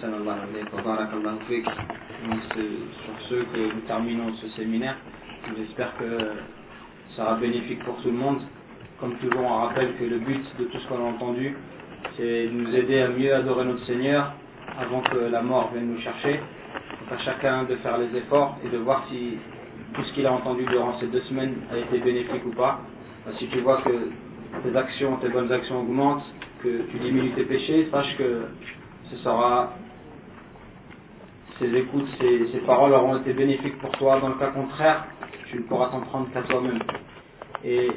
Sur ce que nous terminons ce séminaire, j'espère que ça sera bénéfique pour tout le monde. Comme toujours, on rappelle que le but de tout ce qu'on a entendu, c'est de nous aider à mieux adorer notre Seigneur avant que la mort vienne nous chercher. Donc à chacun de faire les efforts et de voir si tout ce qu'il a entendu durant ces deux semaines a été bénéfique ou pas. Si tu vois que tes actions, tes bonnes actions augmentent, que tu diminues tes péchés, sache que ce sera ces écoutes, ces, paroles auront été bénéfiques pour toi. Dans le cas contraire, tu ne pourras t'en prendre qu'à toi-même. Et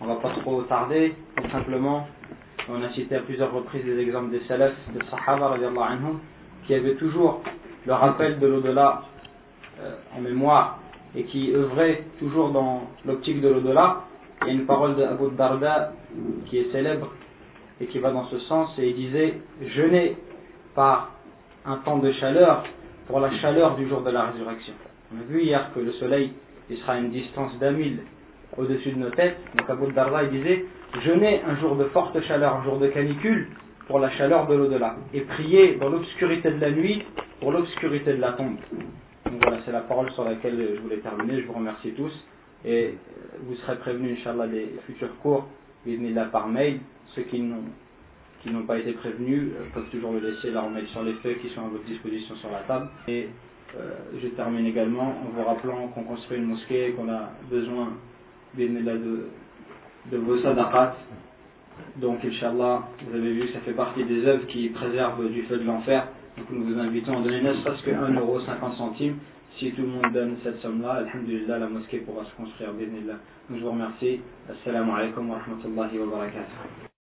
on ne va pas trop tarder, tout simplement, on a cité à plusieurs reprises des exemples des salafs, des sahaba, anhum, qui avaient toujours le rappel de l'au-delà euh, en mémoire et qui œuvraient toujours dans l'optique de l'au-delà. Il y a une parole d'Abu Darda qui est célèbre et qui va dans ce sens et il disait jeûner par un temps de chaleur pour la chaleur du jour de la résurrection. On a vu hier que le soleil il sera à une distance d'un mille au-dessus de nos têtes. Donc Abu Darda il disait jeûner un jour de forte chaleur, un jour de canicule pour la chaleur de l'au-delà et prier dans l'obscurité de la nuit pour l'obscurité de la tombe. Donc voilà, c'est la parole sur laquelle je voulais terminer. Je vous remercie tous et vous serez prévenus, Inch'Allah, des futurs cours, là par mail. Ceux qui n'ont qui n'ont pas été prévenus euh, peuvent toujours le laisser leur mail sur les faits qui sont à votre disposition sur la table. Et euh, je termine également en vous rappelant qu'on construit une mosquée et qu'on a besoin de, de vos sadaqat. Donc, Inch'Allah, vous avez vu que ça fait partie des œuvres qui préservent du feu de l'enfer. Donc, nous vous invitons à donner ne serait-ce que 1,50€. Si tout le monde donne cette somme-là, Alhamdulillah, la mosquée pourra se construire. Donc, je vous remercie. Assalamu alaikum wa rahmatullahi wa barakatuh.